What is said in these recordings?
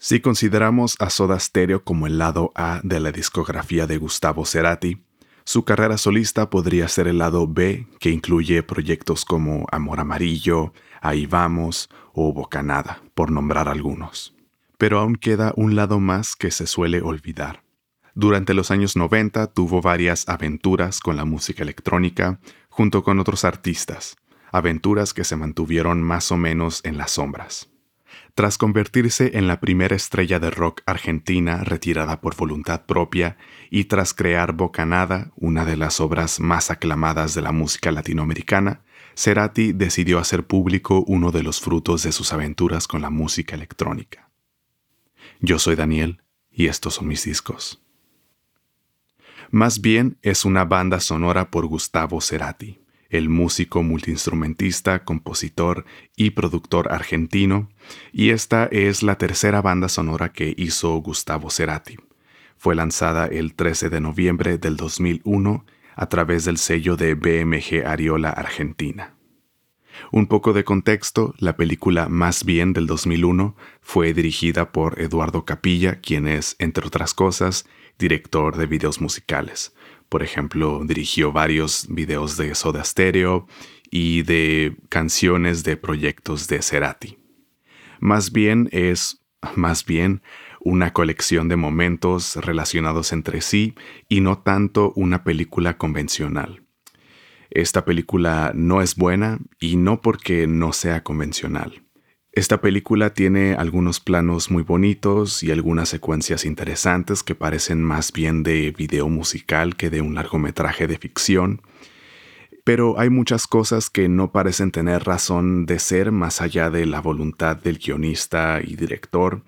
Si consideramos a Soda Stereo como el lado A de la discografía de Gustavo Cerati, su carrera solista podría ser el lado B, que incluye proyectos como Amor Amarillo, Ahí Vamos o Bocanada, por nombrar algunos. Pero aún queda un lado más que se suele olvidar. Durante los años 90 tuvo varias aventuras con la música electrónica junto con otros artistas, aventuras que se mantuvieron más o menos en las sombras. Tras convertirse en la primera estrella de rock argentina retirada por voluntad propia y tras crear Bocanada, una de las obras más aclamadas de la música latinoamericana, Cerati decidió hacer público uno de los frutos de sus aventuras con la música electrónica. Yo soy Daniel y estos son mis discos. Más bien es una banda sonora por Gustavo Cerati, el músico multiinstrumentista, compositor y productor argentino, y esta es la tercera banda sonora que hizo Gustavo Cerati. Fue lanzada el 13 de noviembre del 2001 a través del sello de BMG Ariola Argentina. Un poco de contexto, la película Más bien del 2001 fue dirigida por Eduardo Capilla, quien es, entre otras cosas, director de videos musicales. Por ejemplo, dirigió varios videos de Soda Stereo y de canciones de proyectos de Cerati. Más bien es, más bien, una colección de momentos relacionados entre sí y no tanto una película convencional. Esta película no es buena y no porque no sea convencional. Esta película tiene algunos planos muy bonitos y algunas secuencias interesantes que parecen más bien de video musical que de un largometraje de ficción, pero hay muchas cosas que no parecen tener razón de ser más allá de la voluntad del guionista y director.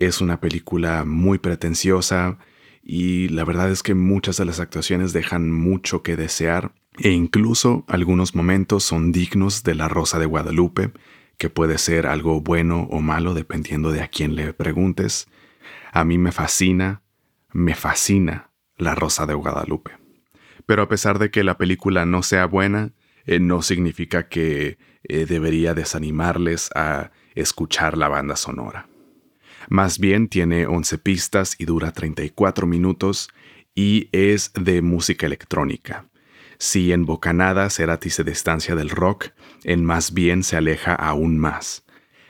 Es una película muy pretenciosa y la verdad es que muchas de las actuaciones dejan mucho que desear e incluso algunos momentos son dignos de La Rosa de Guadalupe, que puede ser algo bueno o malo dependiendo de a quién le preguntes. A mí me fascina, me fascina La Rosa de Guadalupe. Pero a pesar de que la película no sea buena, eh, no significa que eh, debería desanimarles a escuchar la banda sonora. Más bien tiene 11 pistas y dura 34 minutos y es de música electrónica. Si en Bocanada Cerati se distancia del rock, en Más bien se aleja aún más.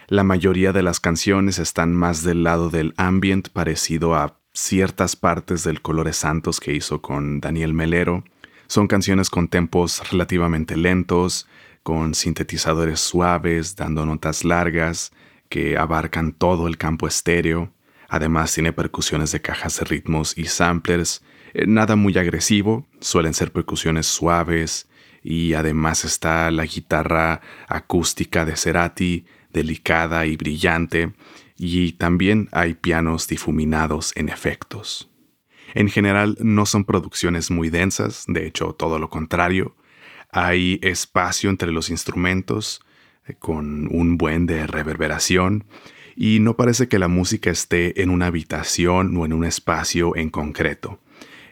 La mayoría de las canciones están más del lado del ambient parecido a ciertas partes del Colores Santos que hizo con Daniel Melero. Son canciones con tempos relativamente lentos, con sintetizadores suaves, dando notas largas, que abarcan todo el campo estéreo. Además tiene percusiones de cajas de ritmos y samplers nada muy agresivo, suelen ser percusiones suaves y además está la guitarra acústica de Cerati, delicada y brillante, y también hay pianos difuminados en efectos. En general no son producciones muy densas, de hecho todo lo contrario. Hay espacio entre los instrumentos, eh, con un buen de reverberación, y no parece que la música esté en una habitación o en un espacio en concreto.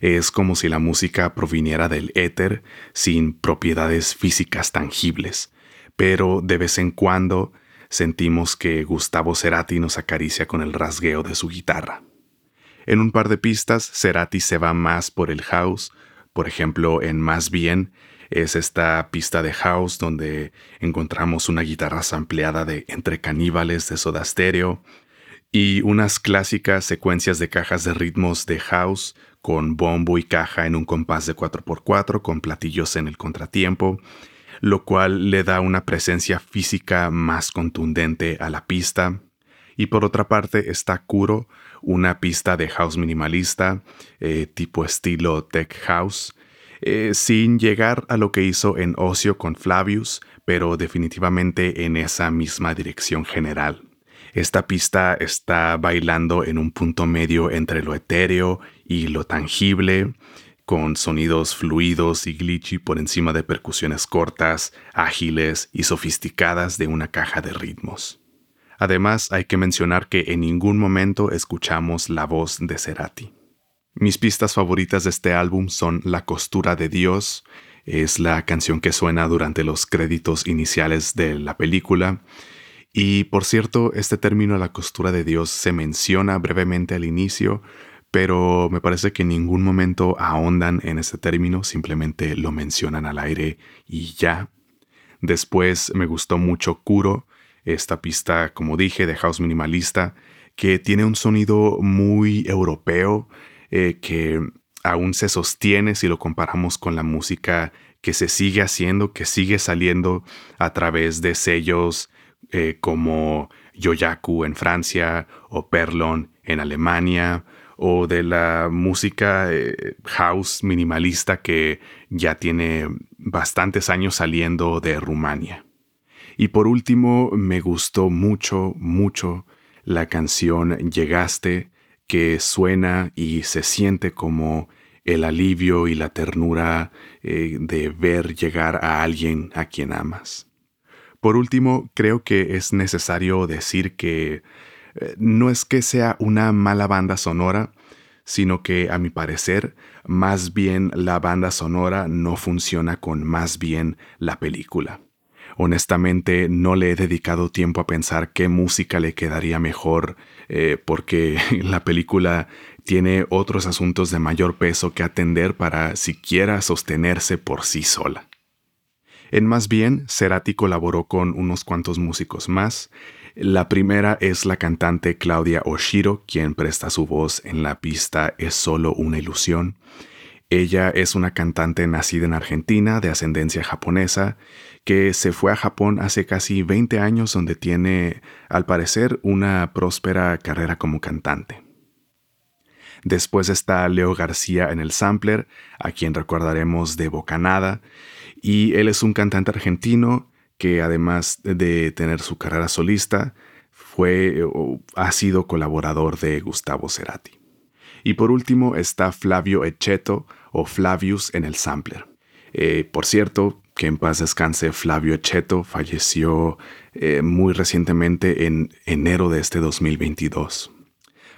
Es como si la música proviniera del éter sin propiedades físicas tangibles, pero de vez en cuando sentimos que Gustavo Cerati nos acaricia con el rasgueo de su guitarra. En un par de pistas, Cerati se va más por el house, por ejemplo, en Más Bien, es esta pista de house donde encontramos una guitarra sampleada de Entre Caníbales de Soda Stereo y unas clásicas secuencias de cajas de ritmos de house con bombo y caja en un compás de 4x4 con platillos en el contratiempo, lo cual le da una presencia física más contundente a la pista. Y por otra parte está Kuro, una pista de house minimalista, eh, tipo estilo tech house, eh, sin llegar a lo que hizo en Ocio con Flavius, pero definitivamente en esa misma dirección general. Esta pista está bailando en un punto medio entre lo etéreo y lo tangible, con sonidos fluidos y glitchy por encima de percusiones cortas, ágiles y sofisticadas de una caja de ritmos. Además, hay que mencionar que en ningún momento escuchamos la voz de Cerati. Mis pistas favoritas de este álbum son La costura de Dios, es la canción que suena durante los créditos iniciales de la película, Y por cierto, este término la costura de Dios se menciona brevemente al inicio, pero me parece que en ningún momento ahondan en este término, simplemente lo mencionan al aire y ya. Después me gustó mucho Kuro, esta pista, como dije, de house minimalista, que tiene un sonido muy europeo, eh, que aún se sostiene si lo comparamos con la música que se sigue haciendo, que sigue saliendo a través de sellos eh, como Yoyaku en Francia o Perlon en Alemania o de la música eh, house minimalista que ya tiene bastantes años saliendo de Rumania. Y por último, me gustó mucho, mucho la canción Llegaste, que suena y se siente como el alivio y la ternura eh, de ver llegar a alguien a quien amas. Por último, creo que es necesario decir que eh, no es que sea una mala banda sonora, sino que a mi parecer más bien la banda sonora no funciona con más bien la película. Honestamente no le he dedicado tiempo a pensar qué música le quedaría mejor eh, porque la película tiene otros asuntos de mayor peso que atender para siquiera sostenerse por sí sola. En más bien, Cerati colaboró con unos cuantos músicos más, la primera es la cantante Claudia Oshiro, quien presta su voz en la pista Es solo una ilusión. Ella es una cantante nacida en Argentina de ascendencia japonesa que se fue a Japón hace casi 20 años donde tiene, al parecer, una próspera carrera como cantante. Después está Leo García en el sampler, a quien recordaremos de Bocanada, y él es un cantante argentino que además de tener su carrera solista, fue o ha sido colaborador de Gustavo Cerati. Y por último está Flavio Echeto o Flavius en el sampler. Eh, por cierto, que en paz descanse Flavio Echeto falleció eh, muy recientemente en enero de este 2022.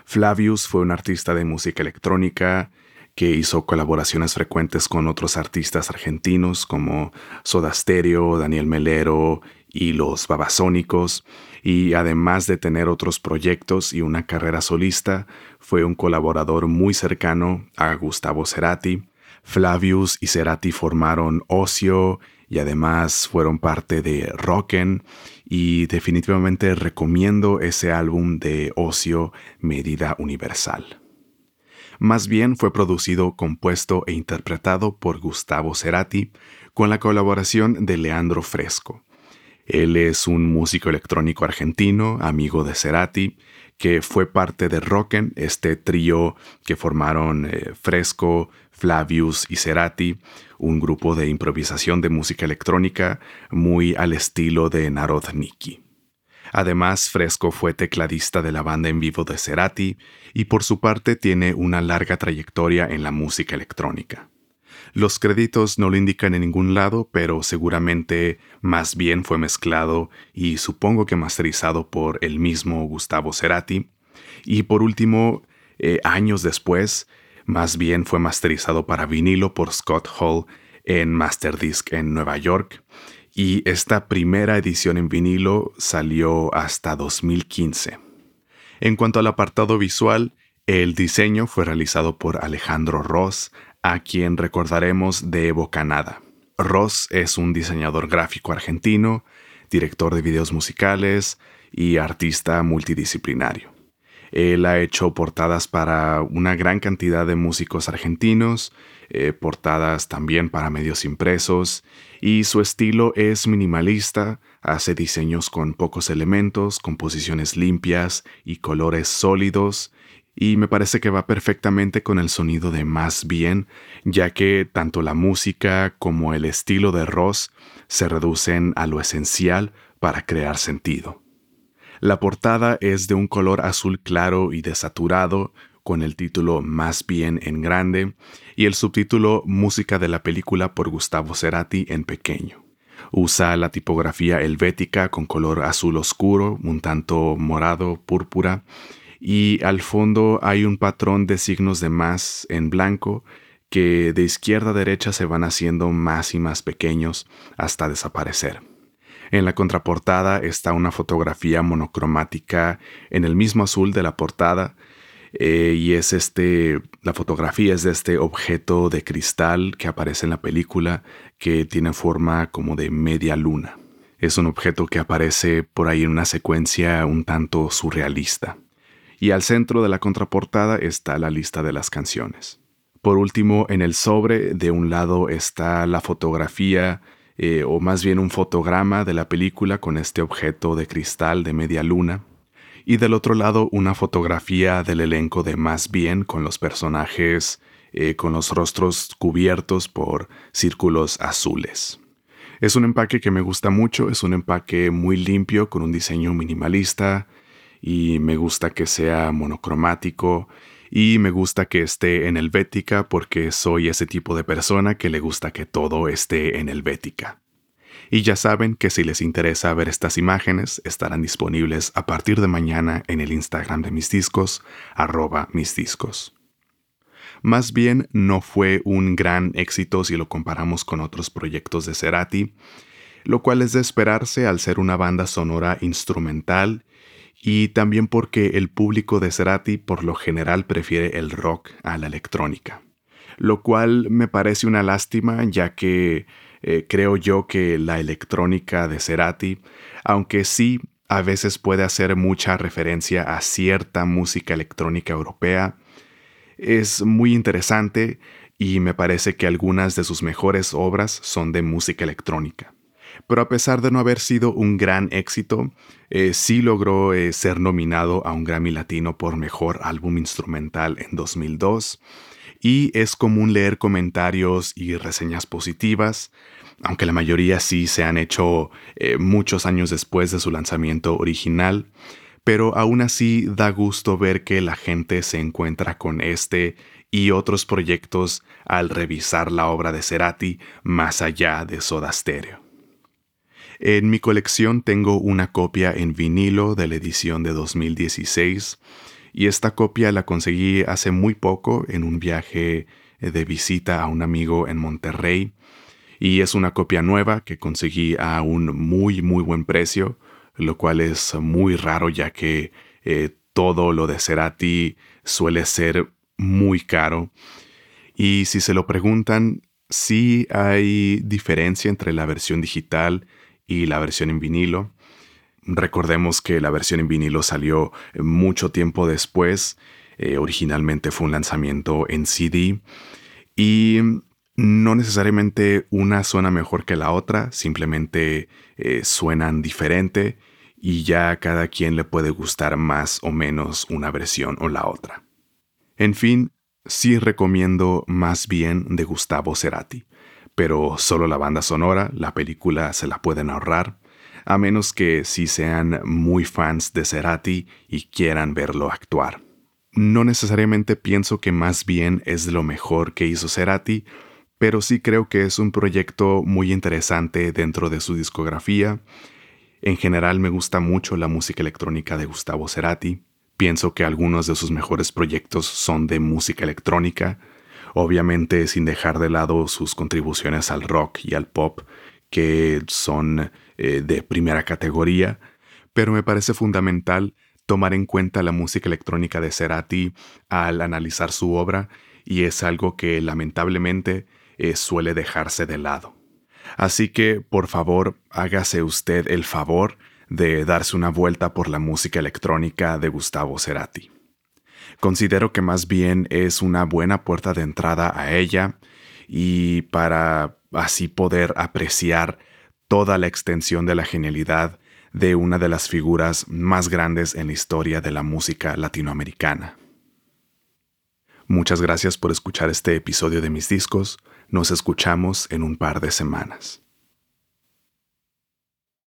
Flavius fue un artista de música electrónica, que hizo colaboraciones frecuentes con otros artistas argentinos como Soda Stereo, Daniel Melero y los Babasónicos, y además de tener otros proyectos y una carrera solista, fue un colaborador muy cercano a Gustavo Cerati. Flavius y Cerati formaron Ocio y además fueron parte de Rocken y definitivamente recomiendo ese álbum de Ocio Medida Universal. Más bien fue producido, compuesto e interpretado por Gustavo Cerati, con la colaboración de Leandro Fresco. Él es un músico electrónico argentino, amigo de Cerati, que fue parte de Rocken, este trío que formaron eh, Fresco, Flavius y Cerati, un grupo de improvisación de música electrónica muy al estilo de Narodniki. Además, Fresco fue tecladista de la banda en vivo de Cerati y por su parte tiene una larga trayectoria en la música electrónica. Los créditos no lo indican en ningún lado, pero seguramente más bien fue mezclado y supongo que masterizado por el mismo Gustavo Cerati. Y por último, eh, años después, más bien fue masterizado para vinilo por Scott Hall en Masterdisc en Nueva York y esta primera edición en vinilo salió hasta 2015. En cuanto al apartado visual, el diseño fue realizado por Alejandro Ross, a quien recordaremos de Bocanada. Ross es un diseñador gráfico argentino, director de videos musicales y artista multidisciplinario. Él ha hecho portadas para una gran cantidad de músicos argentinos, eh, portadas también para medios impresos, y su estilo es minimalista, hace diseños con pocos elementos, composiciones limpias y colores sólidos, y me parece que va perfectamente con el sonido de Más Bien, ya que tanto la música como el estilo de Ross se reducen a lo esencial para crear sentido. La portada es de un color azul claro y desaturado, con el título Más bien en grande y el subtítulo Música de la película por Gustavo Cerati en pequeño. Usa la tipografía helvética con color azul oscuro, un tanto morado, púrpura, y al fondo hay un patrón de signos de más en blanco que de izquierda a derecha se van haciendo más y más pequeños hasta desaparecer. En la contraportada está una fotografía monocromática en el mismo azul de la portada eh, y es este, la fotografía es de este objeto de cristal que aparece en la película que tiene forma como de media luna. Es un objeto que aparece por ahí en una secuencia un tanto surrealista. Y al centro de la contraportada está la lista de las canciones. Por último, en el sobre de un lado está la fotografía eh, o más bien un fotograma de la película con este objeto de cristal de media luna y del otro lado una fotografía del elenco de Más bien con los personajes eh, con los rostros cubiertos por círculos azules. Es un empaque que me gusta mucho, es un empaque muy limpio con un diseño minimalista y me gusta que sea monocromático y me gusta que esté en Helvética porque soy ese tipo de persona que le gusta que todo esté en Helvética. Y ya saben que si les interesa ver estas imágenes, estarán disponibles a partir de mañana en el Instagram de mis discos, arroba mis discos. Más bien no fue un gran éxito si lo comparamos con otros proyectos de Cerati, lo cual es de esperarse al ser una banda sonora instrumental y también porque el público de Cerati por lo general prefiere el rock a la electrónica, lo cual me parece una lástima ya que eh, creo yo que la electrónica de Cerati, aunque sí a veces puede hacer mucha referencia a cierta música electrónica europea, es muy interesante y me parece que algunas de sus mejores obras son de música electrónica. Pero a pesar de no haber sido un gran éxito, eh, sí logró eh, ser nominado a un Grammy Latino por Mejor Álbum Instrumental en 2002 y es común leer comentarios y reseñas positivas, aunque la mayoría sí se han hecho eh, muchos años después de su lanzamiento original, pero aún así da gusto ver que la gente se encuentra con este y otros proyectos al revisar la obra de Cerati más allá de Soda Stereo. En mi colección tengo una copia en vinilo de la edición de 2016 y esta copia la conseguí hace muy poco en un viaje de visita a un amigo en Monterrey y es una copia nueva que conseguí a un muy muy buen precio, lo cual es muy raro ya que eh, todo lo de Cerati suele ser muy caro. Y si se lo preguntan, sí hay diferencia entre la versión digital y la versión en vinilo. Recordemos que la versión en vinilo salió mucho tiempo después. Eh, originalmente fue un lanzamiento en CD. Y no necesariamente una suena mejor que la otra, simplemente eh, suenan diferente y ya a cada quien le puede gustar más o menos una versión o la otra. En fin, sí recomiendo más bien de Gustavo Cerati, pero solo la banda sonora, la película se la pueden ahorrar a menos que si sean muy fans de Cerati y quieran verlo actuar. No necesariamente pienso que más bien es lo mejor que hizo Cerati, pero sí creo que es un proyecto muy interesante dentro de su discografía. En general me gusta mucho la música electrónica de Gustavo Cerati. Pienso que algunos de sus mejores proyectos son de música electrónica, obviamente sin dejar de lado sus contribuciones al rock y al pop, que son eh, de primera categoría, pero me parece fundamental tomar en cuenta la música electrónica de Cerati al analizar su obra y es algo que lamentablemente eh, suele dejarse de lado. Así que, por favor, hágase usted el favor de darse una vuelta por la música electrónica de Gustavo Cerati. Considero que más bien es una buena puerta de entrada a ella y para así poder apreciar toda la extensión de la genialidad de una de las figuras más grandes en la historia de la música latinoamericana. Muchas gracias por escuchar este episodio de mis discos. Nos escuchamos en un par de semanas.